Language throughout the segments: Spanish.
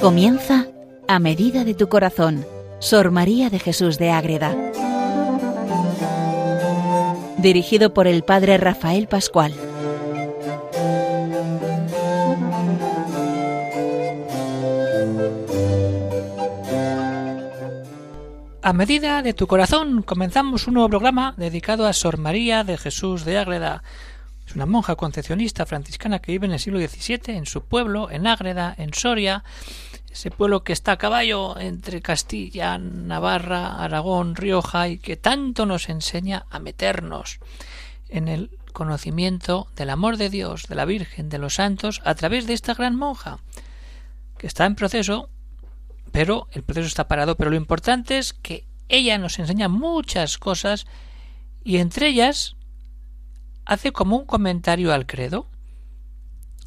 Comienza a medida de tu corazón, Sor María de Jesús de Ágreda. Dirigido por el Padre Rafael Pascual. A medida de tu corazón comenzamos un nuevo programa dedicado a Sor María de Jesús de Ágreda. Es una monja concepcionista franciscana que vive en el siglo XVII en su pueblo, en Ágreda, en Soria, ese pueblo que está a caballo entre Castilla, Navarra, Aragón, Rioja y que tanto nos enseña a meternos en el conocimiento del amor de Dios, de la Virgen, de los santos, a través de esta gran monja, que está en proceso pero el proceso está parado, pero lo importante es que ella nos enseña muchas cosas y entre ellas hace como un comentario al credo.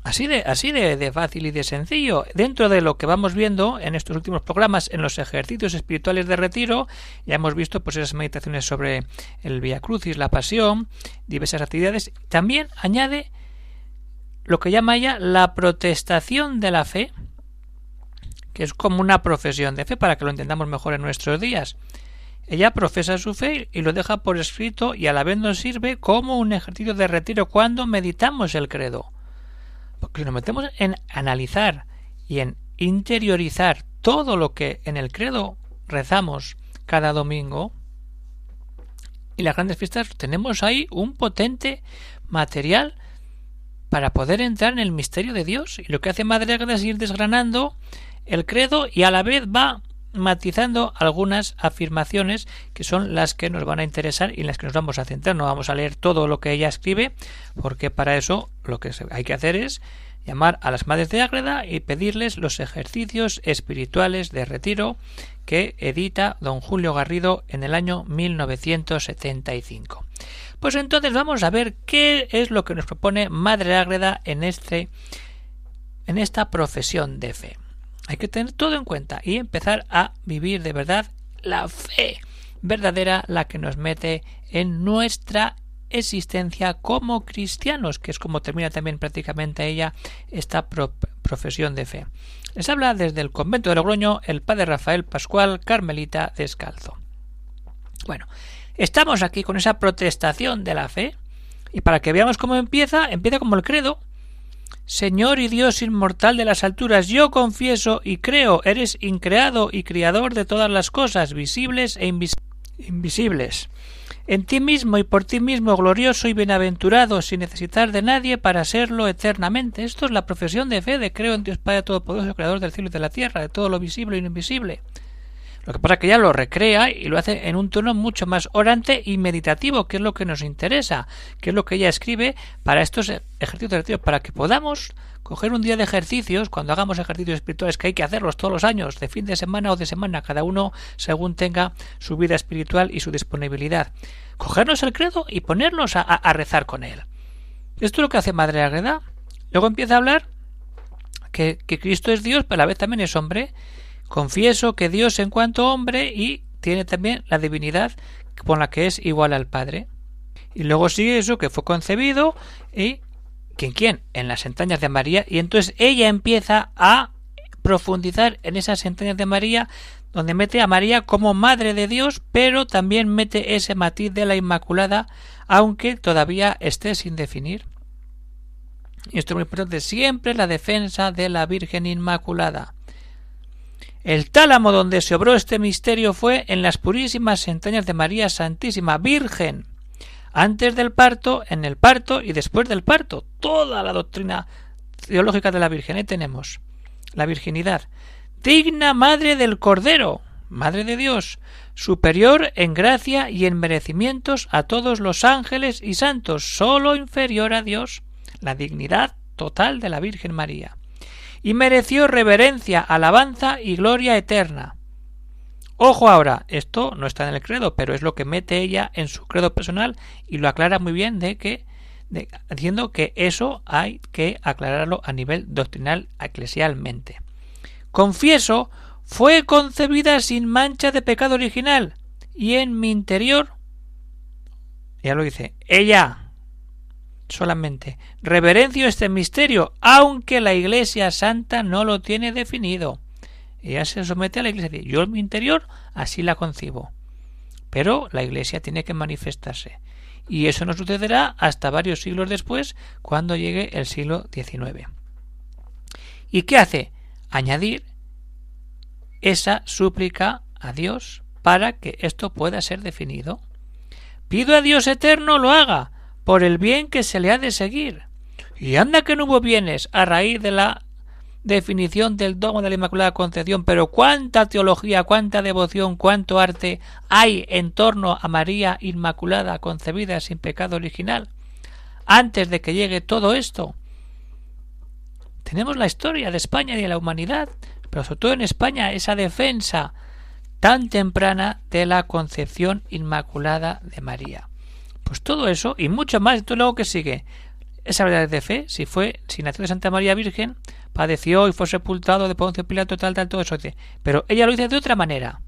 Así de, así de, fácil y de sencillo. Dentro de lo que vamos viendo en estos últimos programas, en los ejercicios espirituales de retiro, ya hemos visto pues esas meditaciones sobre el Via Crucis, la pasión, diversas actividades. También añade lo que llama ella la protestación de la fe, que es como una profesión de fe para que lo entendamos mejor en nuestros días. Ella profesa su fe y lo deja por escrito y a la vez nos sirve como un ejercicio de retiro cuando meditamos el credo. Porque nos metemos en analizar y en interiorizar todo lo que en el credo rezamos cada domingo y las grandes fiestas tenemos ahí un potente material para poder entrar en el misterio de Dios y lo que hace Madre Agueda es ir desgranando el credo y a la vez va matizando algunas afirmaciones que son las que nos van a interesar y en las que nos vamos a centrar. No vamos a leer todo lo que ella escribe, porque para eso lo que hay que hacer es llamar a las madres de Ágreda y pedirles los ejercicios espirituales de retiro que edita don Julio Garrido en el año 1975. Pues entonces vamos a ver qué es lo que nos propone Madre Ágreda en este en esta profesión de fe. Hay que tener todo en cuenta y empezar a vivir de verdad la fe verdadera, la que nos mete en nuestra existencia como cristianos, que es como termina también prácticamente ella esta profesión de fe. Les habla desde el convento de Logroño el padre Rafael Pascual Carmelita Descalzo. Bueno, estamos aquí con esa protestación de la fe y para que veamos cómo empieza, empieza como el credo, Señor y Dios inmortal de las alturas, yo confieso y creo, eres increado y criador de todas las cosas, visibles e invisibles. En ti mismo y por ti mismo glorioso y bienaventurado, sin necesitar de nadie para serlo eternamente. Esto es la profesión de fe de creo en Dios Padre Todopoderoso, Creador del cielo y de la tierra, de todo lo visible y lo invisible. Lo que pasa es que ya lo recrea y lo hace en un tono mucho más orante y meditativo, que es lo que nos interesa, que es lo que ella escribe para estos ejercicios de para que podamos coger un día de ejercicios, cuando hagamos ejercicios espirituales, que hay que hacerlos todos los años, de fin de semana o de semana, cada uno según tenga su vida espiritual y su disponibilidad. Cogernos el credo y ponernos a, rezar con él. Esto es lo que hace Madre Agreda. Luego empieza a hablar que, que Cristo es Dios, pero a la vez también es hombre, Confieso que Dios en cuanto hombre y tiene también la divinidad con la que es igual al Padre. Y luego sigue eso que fue concebido y ¿quién quién? En las entrañas de María y entonces ella empieza a profundizar en esas entrañas de María donde mete a María como madre de Dios, pero también mete ese matiz de la Inmaculada, aunque todavía esté sin definir. Y esto es muy importante, siempre la defensa de la Virgen Inmaculada. El tálamo donde se obró este misterio fue en las purísimas entrañas de María Santísima Virgen, antes del parto, en el parto y después del parto. Toda la doctrina teológica de la Virgen. Ahí tenemos la virginidad. Digna madre del Cordero, madre de Dios, superior en gracia y en merecimientos a todos los ángeles y santos, sólo inferior a Dios, la dignidad total de la Virgen María y mereció reverencia, alabanza y gloria eterna. Ojo ahora, esto no está en el credo, pero es lo que mete ella en su credo personal y lo aclara muy bien de que diciendo que eso hay que aclararlo a nivel doctrinal eclesialmente. Confieso, fue concebida sin mancha de pecado original y en mi interior ya lo dice, ella solamente. Reverencio este misterio, aunque la Iglesia Santa no lo tiene definido. Ella se somete a la iglesia. Yo en mi interior así la concibo. Pero la iglesia tiene que manifestarse. Y eso no sucederá hasta varios siglos después, cuando llegue el siglo XIX. ¿Y qué hace? Añadir esa súplica a Dios para que esto pueda ser definido. Pido a Dios eterno lo haga, por el bien que se le ha de seguir. Y anda que no hubo bienes a raíz de la definición del dogma de la Inmaculada Concepción, pero cuánta teología, cuánta devoción, cuánto arte hay en torno a María Inmaculada concebida sin pecado original. Antes de que llegue todo esto, tenemos la historia de España y de la humanidad, pero sobre todo en España esa defensa tan temprana de la concepción inmaculada de María. Pues todo eso y mucho más, todo luego que sigue. Esa verdad de fe, si fue, si nació de Santa María Virgen, padeció y fue sepultado de Poncio Pilato, tal, tal, todo eso. Pero ella lo dice de otra manera.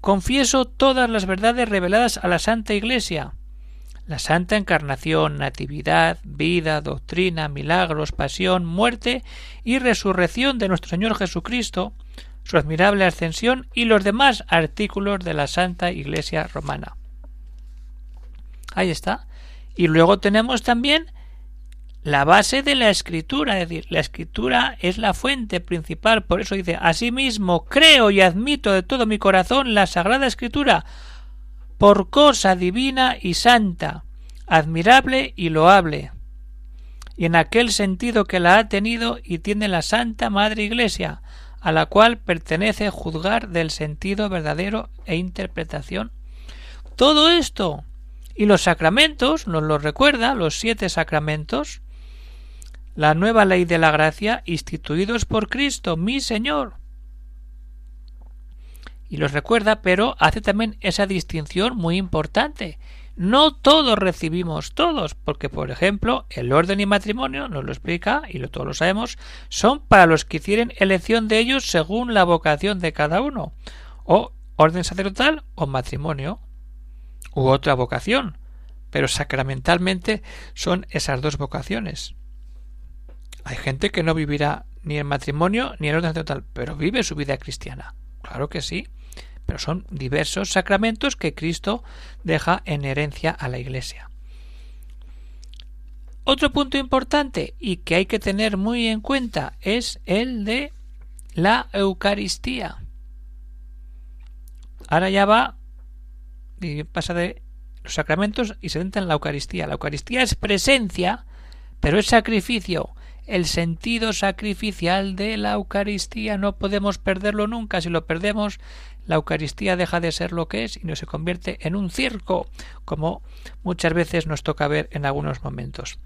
Confieso todas las verdades reveladas a la Santa Iglesia. La Santa Encarnación, Natividad, vida, doctrina, milagros, pasión, muerte y resurrección de nuestro Señor Jesucristo, su admirable ascensión y los demás artículos de la Santa Iglesia Romana. Ahí está. Y luego tenemos también la base de la escritura, es decir, la escritura es la fuente principal, por eso dice, asimismo creo y admito de todo mi corazón la sagrada escritura por cosa divina y santa, admirable y loable, y en aquel sentido que la ha tenido y tiene la Santa Madre Iglesia, a la cual pertenece juzgar del sentido verdadero e interpretación. Todo esto y los sacramentos, nos lo recuerda, los siete sacramentos, la nueva ley de la gracia instituidos por Cristo, mi Señor. Y los recuerda, pero hace también esa distinción muy importante. No todos recibimos todos, porque por ejemplo el orden y matrimonio, nos lo explica, y lo, todos lo sabemos, son para los que hicieren elección de ellos según la vocación de cada uno, o orden sacerdotal o matrimonio, u otra vocación, pero sacramentalmente son esas dos vocaciones. Hay gente que no vivirá ni en matrimonio ni en orden sacerdotal, pero vive su vida cristiana. Claro que sí, pero son diversos sacramentos que Cristo deja en herencia a la Iglesia. Otro punto importante y que hay que tener muy en cuenta es el de la Eucaristía. Ahora ya va pasa de los sacramentos y se entra en la Eucaristía. La Eucaristía es presencia, pero es sacrificio el sentido sacrificial de la Eucaristía. No podemos perderlo nunca. Si lo perdemos, la Eucaristía deja de ser lo que es y no se convierte en un circo, como muchas veces nos toca ver en algunos momentos.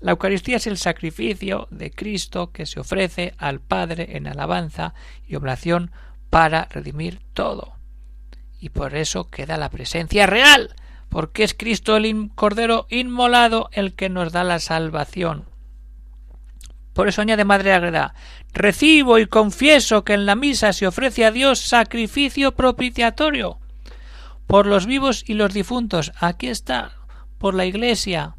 La Eucaristía es el sacrificio de Cristo que se ofrece al Padre en alabanza y oblación para redimir todo. Y por eso queda la presencia real, porque es Cristo el Cordero inmolado el que nos da la salvación. Por eso añade Madre Agreda Recibo y confieso que en la misa se ofrece a Dios sacrificio propiciatorio por los vivos y los difuntos. Aquí está, por la Iglesia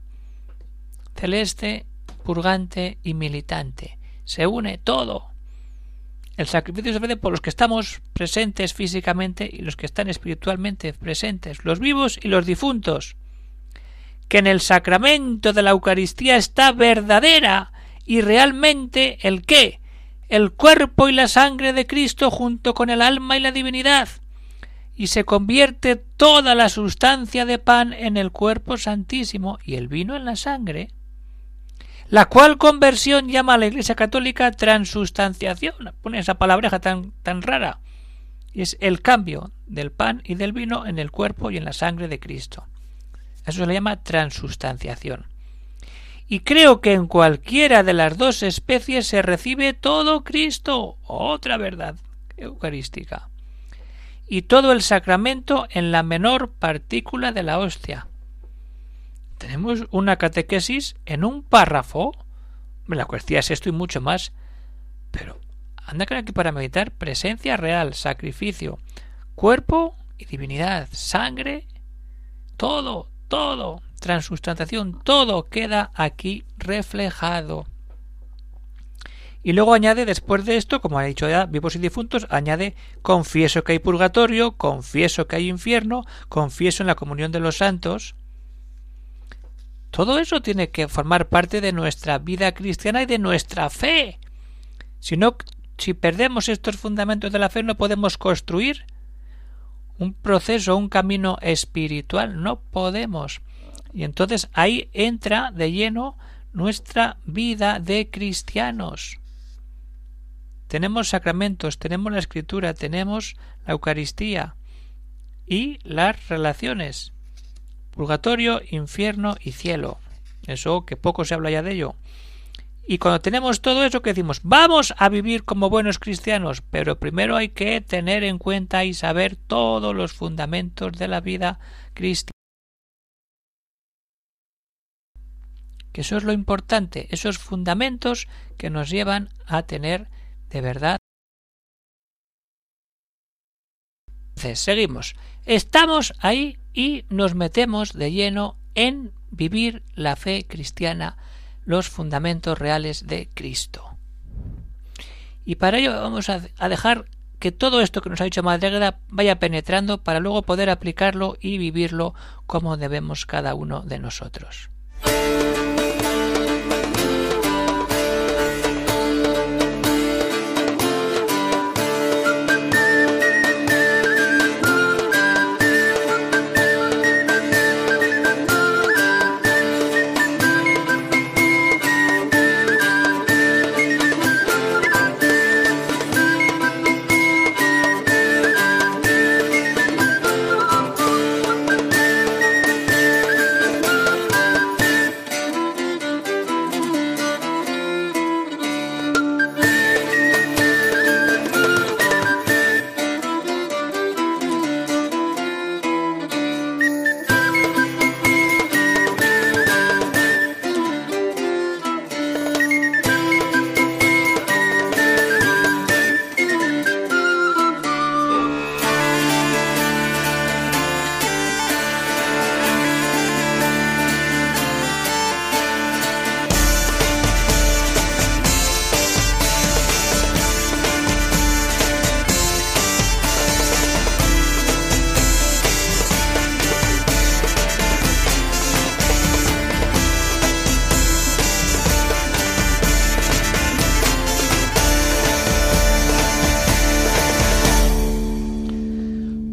celeste, purgante y militante. Se une todo. El sacrificio se ofrece por los que estamos presentes físicamente y los que están espiritualmente presentes, los vivos y los difuntos. Que en el sacramento de la Eucaristía está verdadera y realmente el qué, el cuerpo y la sangre de Cristo junto con el alma y la divinidad, y se convierte toda la sustancia de pan en el cuerpo santísimo y el vino en la sangre, la cual conversión llama la Iglesia Católica transustanciación, pone esa palabreja tan, tan rara, es el cambio del pan y del vino en el cuerpo y en la sangre de Cristo. Eso se le llama transustanciación y creo que en cualquiera de las dos especies se recibe todo Cristo, otra verdad eucarística, y todo el sacramento en la menor partícula de la hostia. Tenemos una catequesis en un párrafo, la cuestión es esto y mucho más, pero anda que aquí para meditar presencia real, sacrificio, cuerpo y divinidad, sangre, todo, todo, transustantación, todo queda aquí reflejado. Y luego añade, después de esto, como ha dicho ya, vivos y difuntos, añade, confieso que hay purgatorio, confieso que hay infierno, confieso en la comunión de los santos. Todo eso tiene que formar parte de nuestra vida cristiana y de nuestra fe. Si no, si perdemos estos fundamentos de la fe, no podemos construir un proceso, un camino espiritual. No podemos. Y entonces ahí entra de lleno nuestra vida de cristianos. Tenemos sacramentos, tenemos la escritura, tenemos la Eucaristía y las relaciones. Purgatorio, infierno y cielo. Eso que poco se habla ya de ello. Y cuando tenemos todo eso que decimos, vamos a vivir como buenos cristianos, pero primero hay que tener en cuenta y saber todos los fundamentos de la vida cristiana. Que eso es lo importante, esos fundamentos que nos llevan a tener de verdad. Entonces, seguimos. Estamos ahí y nos metemos de lleno en vivir la fe cristiana, los fundamentos reales de Cristo. Y para ello vamos a, dejar que todo esto que nos ha dicho Madre vaya penetrando para luego poder aplicarlo y vivirlo como debemos cada uno de nosotros.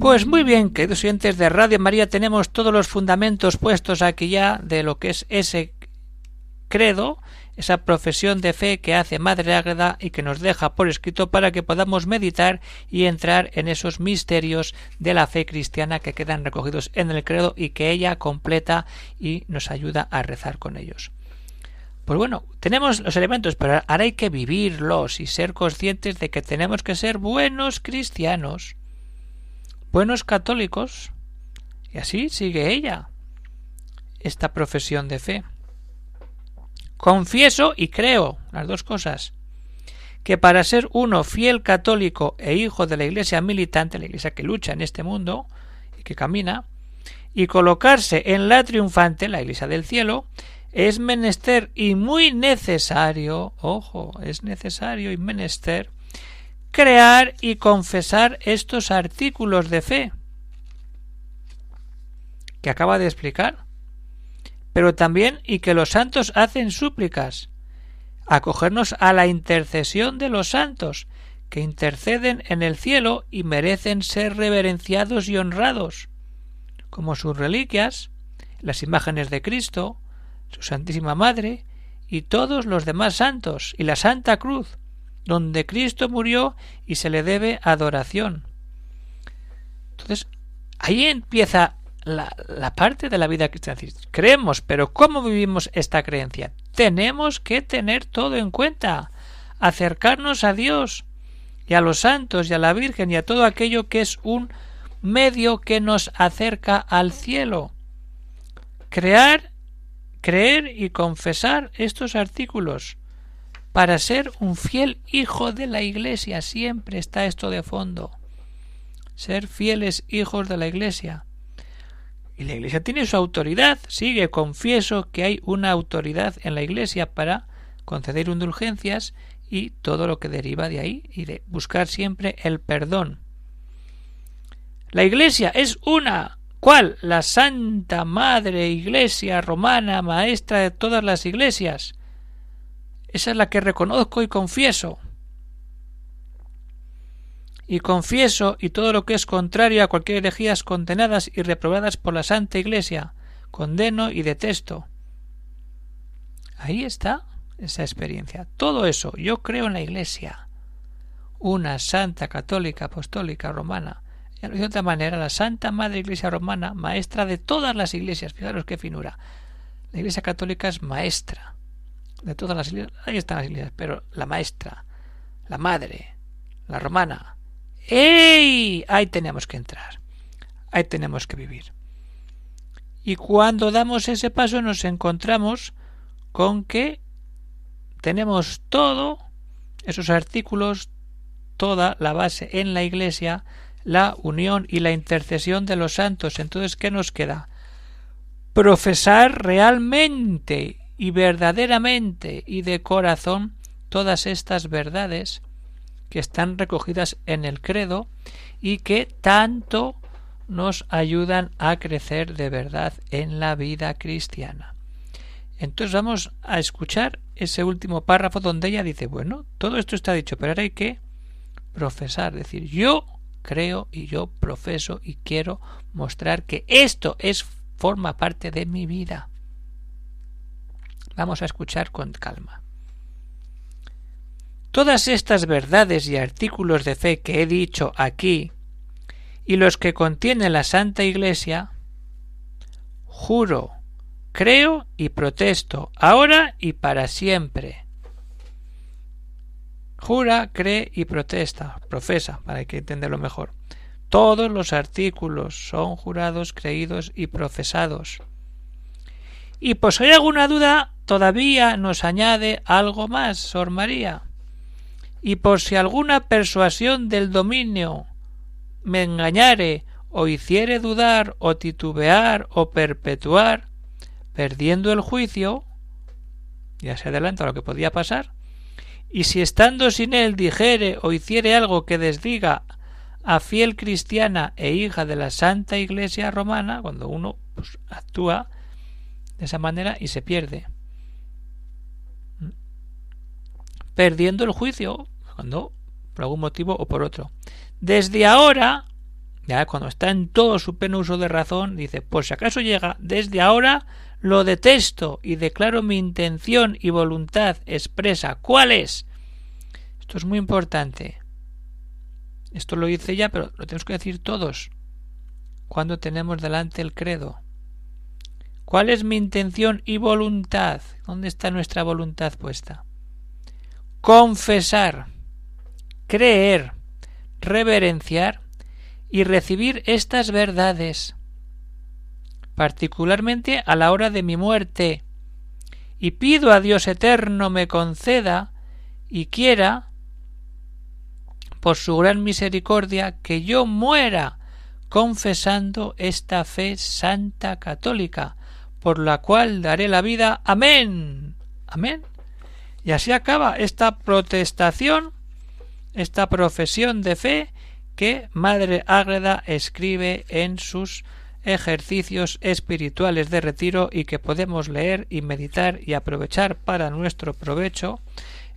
Pues muy bien, queridos oyentes de Radio María, tenemos todos los fundamentos puestos aquí ya de lo que es ese credo, esa profesión de fe que hace Madre Ágreda y que nos deja por escrito para que podamos meditar y entrar en esos misterios de la fe cristiana que quedan recogidos en el credo y que ella completa y nos ayuda a rezar con ellos. Pues bueno, tenemos los elementos, pero ahora hay que vivirlos y ser conscientes de que tenemos que ser buenos cristianos buenos católicos. Y así sigue ella esta profesión de fe. Confieso y creo, las dos cosas, que para ser uno fiel católico e hijo de la Iglesia militante, la Iglesia que lucha en este mundo y que camina, y colocarse en la triunfante, la Iglesia del cielo, es menester y muy necesario, ojo, es necesario y menester crear y confesar estos artículos de fe que acaba de explicar, pero también y que los santos hacen súplicas, acogernos a la intercesión de los santos, que interceden en el cielo y merecen ser reverenciados y honrados, como sus reliquias, las imágenes de Cristo, su Santísima Madre, y todos los demás santos, y la Santa Cruz, donde Cristo murió y se le debe adoración. Entonces, ahí empieza la, parte de la vida cristiana. Creemos, pero ¿cómo vivimos esta creencia? Tenemos que tener todo en cuenta, acercarnos a Dios y a los santos y a la Virgen y a todo aquello que es un medio que nos acerca al cielo. Crear, creer y confesar estos artículos para ser un fiel hijo de la Iglesia. Siempre está esto de fondo. Ser fieles hijos de la Iglesia. Y la Iglesia tiene su autoridad. Sigue, confieso que hay una autoridad en la Iglesia para conceder indulgencias y todo lo que deriva de ahí y de buscar siempre el perdón. La Iglesia es una. ¿Cuál? La Santa Madre Iglesia Romana, maestra de todas las iglesias. Esa es la que reconozco y confieso. Y confieso y todo lo que es contrario a cualquier herejías condenadas y reprobadas por la Santa Iglesia, condeno y detesto. Ahí está esa experiencia. Todo eso, yo creo en la Iglesia, una santa católica apostólica romana. De otra manera, la Santa Madre Iglesia Romana, maestra de todas las iglesias. Fijaros qué finura. La Iglesia Católica es maestra de todas las iglesias. Ahí están las iglesias, pero la maestra, la madre, la romana. ¡Ey! Ahí tenemos que entrar. Ahí tenemos que vivir. Y cuando damos ese paso nos encontramos con que tenemos todo, esos artículos, toda la base en la Iglesia, la unión y la intercesión de los santos. Entonces, ¿qué nos queda? Profesar realmente y verdaderamente y de corazón todas estas verdades que están recogidas en el credo y que tanto nos ayudan a crecer de verdad en la vida cristiana. Entonces vamos a escuchar ese último párrafo donde ella dice, bueno, todo esto está dicho, pero ahora hay que profesar, decir, yo creo y yo profeso y quiero mostrar que esto es forma parte de mi vida. Vamos a escuchar con calma. Todas estas verdades y artículos de fe que he dicho aquí y los que contiene la Santa Iglesia, juro Creo y protesto, ahora y para siempre. Jura, cree y protesta, profesa, para que entenderlo mejor. Todos los artículos son jurados, creídos y profesados. Y pues hay alguna duda, todavía nos añade algo más, Sor María. Y por si alguna persuasión del dominio me engañare, o hiciere dudar, o titubear, o perpetuar, perdiendo el juicio, ya se adelanta lo que podía pasar, y si estando sin él dijere o hiciere algo que desdiga a fiel cristiana e hija de la Santa Iglesia romana, cuando uno pues, actúa de esa manera y se pierde. Perdiendo el juicio, cuando por algún motivo o por otro. Desde ahora, ya cuando está en todo su pleno uso de razón, dice, pues si acaso llega, desde ahora lo detesto y declaro mi intención y voluntad expresa. ¿Cuál es? Esto es muy importante. Esto lo dice ella, pero lo tenemos que decir todos cuando tenemos delante el credo. ¿Cuál es mi intención y voluntad? ¿Dónde está nuestra voluntad puesta? Confesar, creer, reverenciar y recibir estas verdades particularmente a la hora de mi muerte, y pido a Dios eterno me conceda y quiera, por su gran misericordia, que yo muera confesando esta fe santa católica, por la cual daré la vida. Amén. Amén. Y así acaba esta protestación, esta profesión de fe que Madre Ágreda escribe en sus ejercicios espirituales de retiro y que podemos leer y meditar y aprovechar para nuestro provecho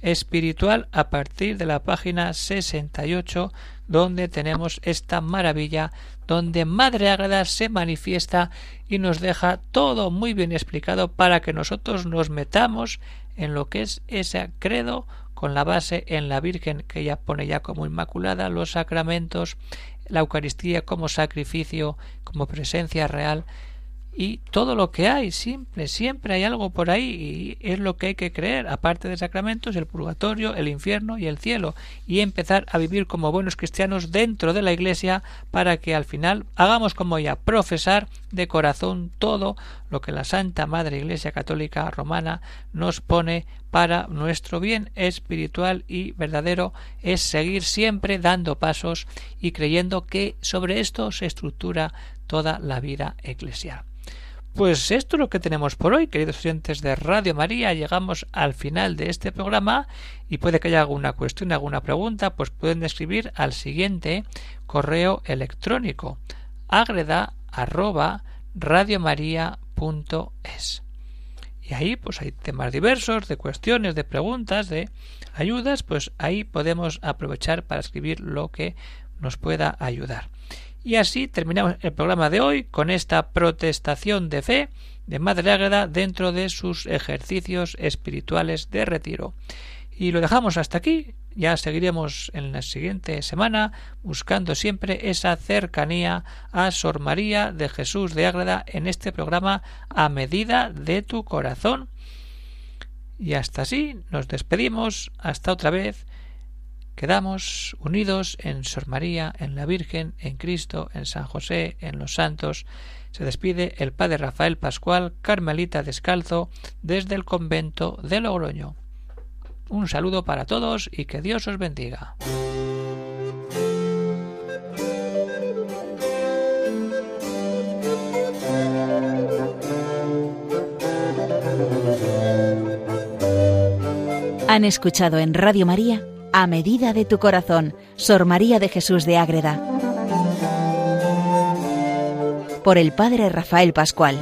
espiritual a partir de la página 68 donde tenemos esta maravilla donde Madre Ágreda se manifiesta y nos deja todo muy bien explicado para que nosotros nos metamos en lo que es ese credo con la base en la Virgen que ella pone ya como inmaculada, los sacramentos, la Eucaristía como sacrificio, como presencia real y todo lo que hay, simple, siempre hay algo por ahí y es lo que hay que creer, aparte de sacramentos, el purgatorio, el infierno y el cielo, y empezar a vivir como buenos cristianos dentro de la Iglesia para que al final hagamos como ella, profesar de corazón todo lo que la Santa Madre Iglesia Católica Romana nos pone para nuestro bien espiritual y verdadero es seguir siempre dando pasos y creyendo que sobre esto se estructura toda la vida eclesial. Pues esto es lo que tenemos por hoy, queridos oyentes de Radio María. Llegamos al final de este programa y puede que haya alguna cuestión, alguna pregunta, pues pueden escribir al siguiente correo electrónico agreda arroba Y ahí pues hay temas diversos, de cuestiones, de preguntas, de ayudas, pues ahí podemos aprovechar para escribir lo que nos pueda ayudar. Y así terminamos el programa de hoy con esta protestación de fe de Madre Ágreda dentro de sus ejercicios espirituales de retiro. Y lo dejamos hasta aquí. Ya seguiremos en la siguiente semana buscando siempre esa cercanía a Sor María de Jesús de Ágreda en este programa a medida de tu corazón. Y hasta así nos despedimos. Hasta otra vez. Quedamos unidos en Sor María, en la Virgen, en Cristo, en San José, en los santos. Se despide el Padre Rafael Pascual, Carmelita Descalzo, desde el convento de Logroño. Un saludo para todos y que Dios os bendiga. Han escuchado en Radio María A medida de tu corazón, Sor María de Jesús de Ágreda. Por el Padre Rafael Pascual.